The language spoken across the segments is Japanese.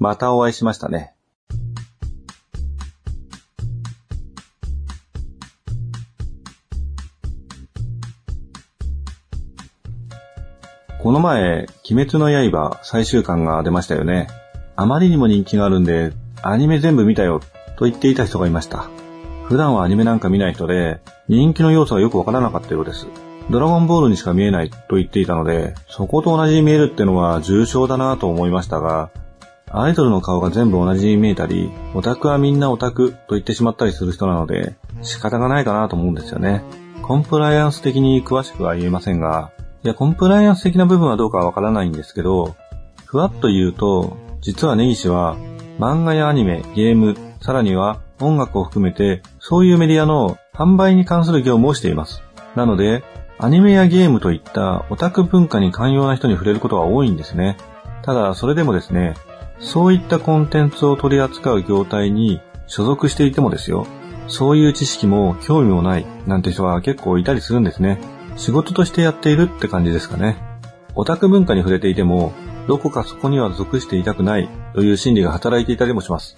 またお会いしましたね。この前、鬼滅の刃最終巻が出ましたよね。あまりにも人気があるんで、アニメ全部見たよと言っていた人がいました。普段はアニメなんか見ない人で、人気の要素がよくわからなかったようです。ドラゴンボールにしか見えないと言っていたので、そこと同じに見えるってのは重症だなと思いましたが、アイドルの顔が全部同じに見えたり、オタクはみんなオタクと言ってしまったりする人なので、仕方がないかなと思うんですよね。コンプライアンス的に詳しくは言えませんが、いや、コンプライアンス的な部分はどうかはわからないんですけど、ふわっと言うと、実は根岸は、漫画やアニメ、ゲーム、さらには音楽を含めて、そういうメディアの販売に関する業務をしています。なので、アニメやゲームといったオタク文化に寛容な人に触れることが多いんですね。ただ、それでもですね、そういったコンテンツを取り扱う業態に所属していてもですよ、そういう知識も興味もないなんて人が結構いたりするんですね。仕事としてやっているって感じですかね。オタク文化に触れていても、どこかそこには属していたくないという心理が働いていたりもします。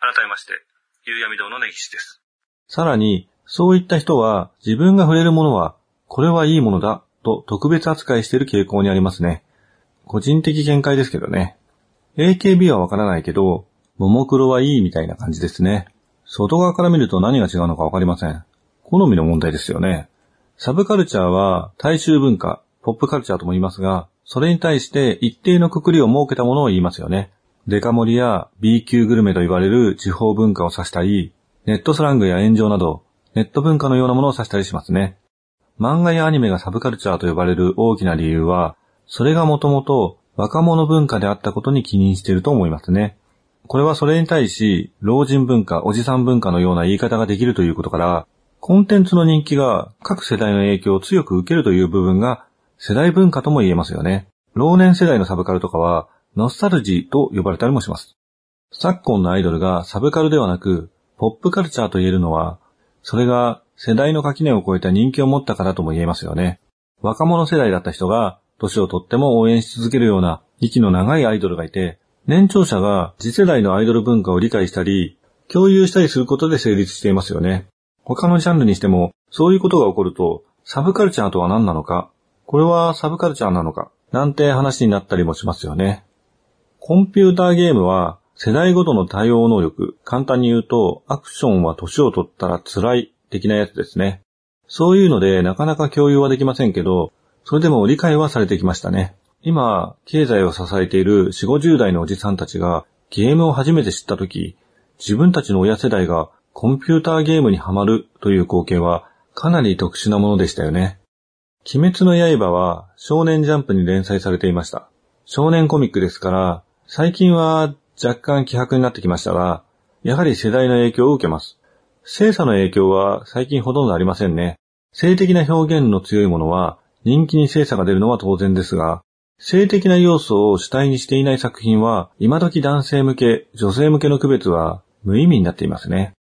改めまして、夕闇堂の根岸です。さらに、そういった人は自分が触れるものは、これはいいものだと特別扱いしている傾向にありますね。個人的見解ですけどね。AKB はわからないけど、ももクロはいいみたいな感じですね。外側から見ると何が違うのかわかりません。好みの問題ですよね。サブカルチャーは大衆文化、ポップカルチャーとも言いますが、それに対して一定のくくりを設けたものを言いますよね。デカ盛りや B 級グルメと言われる地方文化を指したり、ネットスラングや炎上など、ネット文化のようなものを指したりしますね。漫画やアニメがサブカルチャーと呼ばれる大きな理由は、それがもともと若者文化であったことに起任していると思いますね。これはそれに対し、老人文化、おじさん文化のような言い方ができるということから、コンテンツの人気が各世代の影響を強く受けるという部分が世代文化とも言えますよね。老年世代のサブカルとかは、ノスタルジーと呼ばれたりもします。昨今のアイドルがサブカルではなく、ポップカルチャーと言えるのは、それが世代の垣根を超えた人気を持ったからとも言えますよね。若者世代だった人が年をとっても応援し続けるような息の長いアイドルがいて、年長者が次世代のアイドル文化を理解したり、共有したりすることで成立していますよね。他のジャンルにしても、そういうことが起こると、サブカルチャーとは何なのか、これはサブカルチャーなのか、なんて話になったりもしますよね。コンピューターゲームは、世代ごとの対応能力、簡単に言うと、アクションは年を取ったら辛い的なやつですね。そういうので、なかなか共有はできませんけど、それでも理解はされてきましたね。今、経済を支えている4、50代のおじさんたちがゲームを初めて知ったとき、自分たちの親世代がコンピューターゲームにはまるという光景はかなり特殊なものでしたよね。鬼滅の刃は少年ジャンプに連載されていました。少年コミックですから、最近は若干希薄になってきましたが、やはり世代の影響を受けます。性差の影響は最近ほとんどありませんね。性的な表現の強いものは人気に精査が出るのは当然ですが、性的な要素を主体にしていない作品は、今時男性向け、女性向けの区別は無意味になっていますね。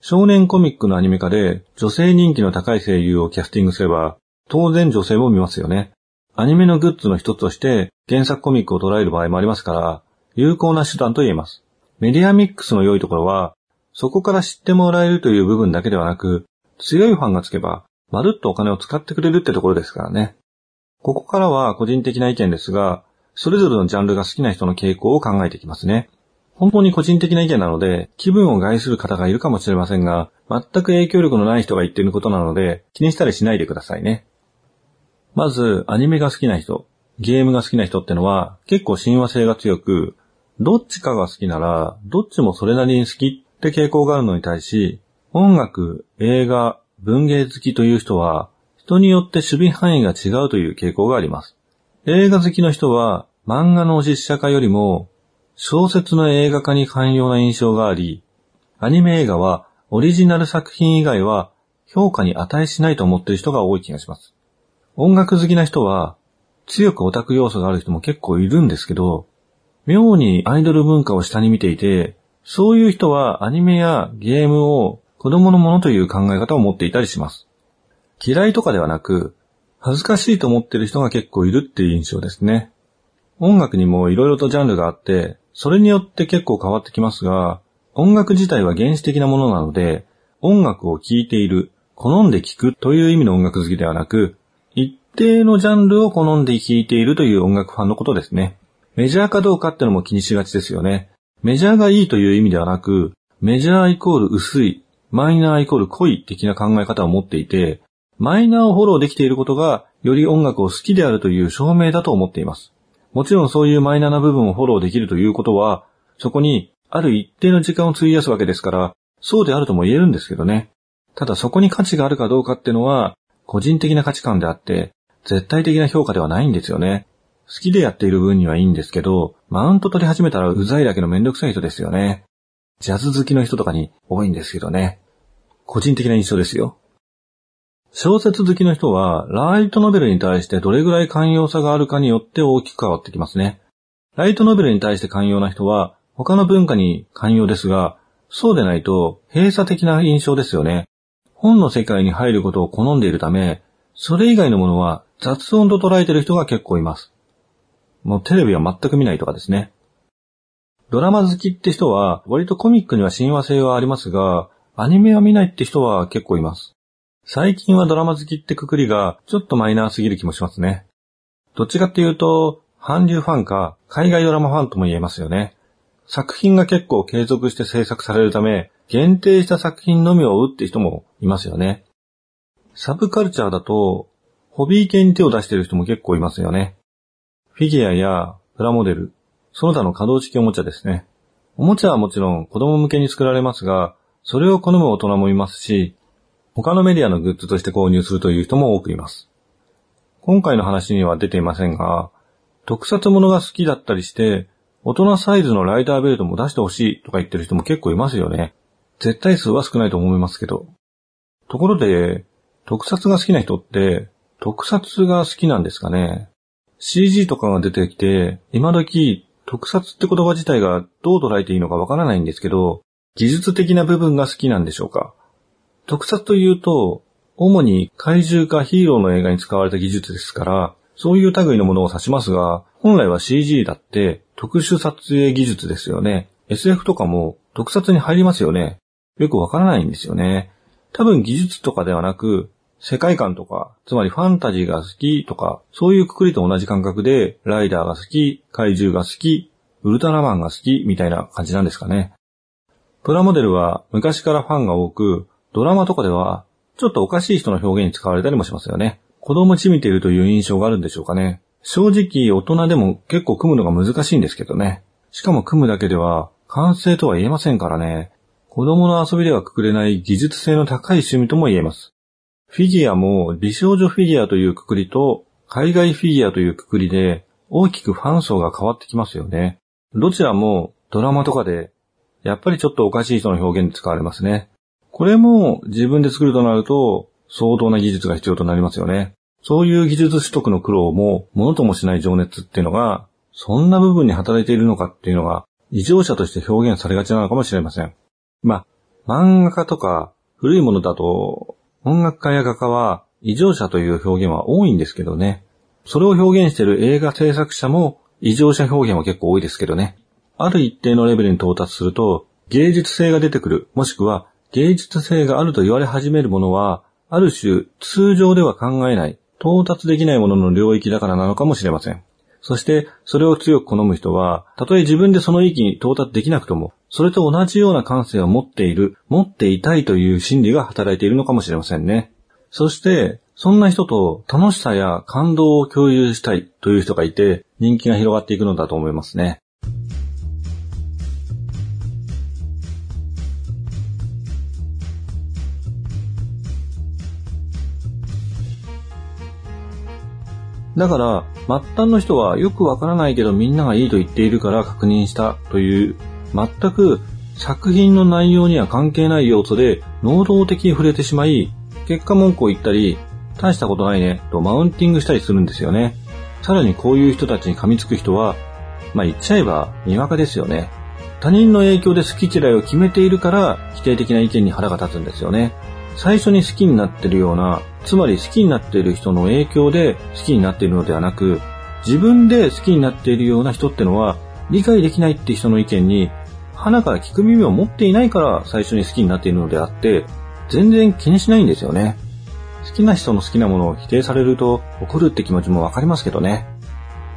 少年コミックのアニメ化で女性人気の高い声優をキャスティングすれば、当然女性も見ますよね。アニメのグッズの一つとして原作コミックを捉える場合もありますから、有効な手段と言えます。メディアミックスの良いところは、そこから知ってもらえるという部分だけではなく、強いファンがつけば、まるっとお金を使ってくれるってところですからね。ここからは個人的な意見ですが、それぞれのジャンルが好きな人の傾向を考えていきますね。本当に個人的な意見なので、気分を害する方がいるかもしれませんが、全く影響力のない人が言っていることなので、気にしたりしないでくださいね。まず、アニメが好きな人、ゲームが好きな人ってのは、結構親和性が強く、どっちかが好きなら、どっちもそれなりに好きって傾向があるのに対し、音楽、映画、文芸好きという人は、人によって守備範囲が違うという傾向があります。映画好きの人は、漫画の実写化よりも、小説の映画化に寛容な印象があり、アニメ映画はオリジナル作品以外は評価に値しないと思っている人が多い気がします。音楽好きな人は、強くオタク要素がある人も結構いるんですけど、妙にアイドル文化を下に見ていて、そういう人はアニメやゲームを子供のものという考え方を持っていたりします。嫌いとかではなく、恥ずかしいと思っている人が結構いるっていう印象ですね。音楽にも色々とジャンルがあって、それによって結構変わってきますが、音楽自体は原始的なものなので、音楽を聴いている、好んで聴くという意味の音楽好きではなく、一定のジャンルを好んで聴いているという音楽ファンのことですね。メジャーかどうかってのも気にしがちですよね。メジャーがいいという意味ではなく、メジャーイコール薄い、マイナーイコール濃い的な考え方を持っていて、マイナーをフォローできていることが、より音楽を好きであるという証明だと思っています。もちろんそういうマイナーな部分をフォローできるということは、そこにある一定の時間を費やすわけですから、そうであるとも言えるんですけどね。ただそこに価値があるかどうかってのは、個人的な価値観であって、絶対的な評価ではないんですよね。好きでやっている分にはいいんですけど、マウント取り始めたらうざいだけのめんどくさい人ですよね。ジャズ好きの人とかに多いんですけどね。個人的な印象ですよ。小説好きの人は、ライトノベルに対してどれぐらい寛容さがあるかによって大きく変わってきますね。ライトノベルに対して寛容な人は、他の文化に寛容ですが、そうでないと閉鎖的な印象ですよね。本の世界に入ることを好んでいるため、それ以外のものは雑音と捉えている人が結構います。もうテレビは全く見ないとかですね。ドラマ好きって人は、割とコミックには親和性はありますが、アニメは見ないって人は結構います。最近はドラマ好きってくくりがちょっとマイナーすぎる気もしますね。どっちかっていうと、韓流ファンか海外ドラマファンとも言えますよね。作品が結構継続して制作されるため、限定した作品のみを追うって人もいますよね。サブカルチャーだと、ホビー系に手を出してる人も結構いますよね。フィギュアやプラモデル、その他の可動式おもちゃですね。おもちゃはもちろん子供向けに作られますが、それを好む大人もいますし、他のメディアのグッズとして購入するという人も多くいます。今回の話には出ていませんが、特撮ものが好きだったりして、大人サイズのライダーベルトも出してほしいとか言ってる人も結構いますよね。絶対数は少ないと思いますけど。ところで、特撮が好きな人って、特撮が好きなんですかね？?CG とかが出てきて、今時、特撮って言葉自体がどう捉えていいのかわからないんですけど、技術的な部分が好きなんでしょうか特撮というと、主に怪獣かヒーローの映画に使われた技術ですから、そういう類のものを指しますが、本来は CG だって特殊撮影技術ですよね。SF とかも特撮に入りますよね。よくわからないんですよね。多分技術とかではなく、世界観とか、つまりファンタジーが好きとか、そういうくくりと同じ感覚で、ライダーが好き、怪獣が好き、ウルトラマンが好き、みたいな感じなんですかね。プラモデルは昔からファンが多く、ドラマとかでは、ちょっとおかしい人の表現に使われたりもしますよね。子供ちみているという印象があるんでしょうかね。正直、大人でも結構組むのが難しいんですけどね。しかも組むだけでは、完成とは言えませんからね。子供の遊びではくくれない技術性の高い趣味とも言えます。フィギュアも美少女フィギュアというくくりと海外フィギュアというくくりで大きくファン層が変わってきますよね。どちらもドラマとかでやっぱりちょっとおかしい人の表現で使われますね。これも自分で作るとなると相当な技術が必要となりますよね。そういう技術取得の苦労も、ものともしない情熱っていうのが、そんな部分に働いているのかっていうのが、異常者として表現されがちなのかもしれません。まあ、漫画家とか、古いものだと、音楽家や画家は、異常者という表現は多いんですけどね。それを表現している映画制作者も、異常者表現は結構多いですけどね。ある一定のレベルに到達すると、芸術性が出てくる、もしくは芸術性があると言われ始めるものは、ある種通常では考えない、到達できないものの領域だからなのかもしれません。そして、それを強く好む人は、たとえ自分でその域に到達できなくとも、それと同じような感性を持っている、持っていたいという心理が働いているのかもしれませんね。そして、そんな人と楽しさや感動を共有したいという人がいて、人気が広がっていくのだと思いますね。だから、末端の人はよくわからないけどみんながいいと言っているから確認したという、全く作品の内容には関係ない要素で能動的に触れてしまい、結果文句を言ったり、大したことないねとマウンティングしたりするんですよね。さらにこういう人たちに噛みつく人は、まあ言っちゃえば、にわかですよね。他人の影響で好き嫌いを決めているから、否定的な意見に腹が立つんですよね。最初に好きになってるような、つまり好きになっている人の影響で好きになっているのではなく、自分で好きになっているような人ってのは、理解できないって人の意見に、鼻から聞く耳を持っていないから最初に好きになっているのであって、全然気にしないんですよね。好きな人の好きなものを否定されると怒るって気持ちもわかりますけどね。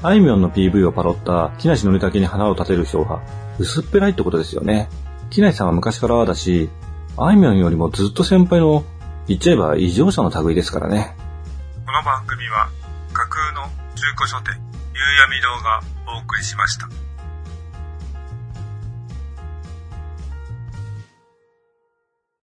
あいみょんの PV をパロった木梨憲武に花を立てる人は薄っぺらいってことですよね。木梨さんは昔からだし、あいみょんよりもずっと先輩の、言っちゃえば異常者の類ですからね。この番組は架空の中古書店、夕闇堂がお送りしました。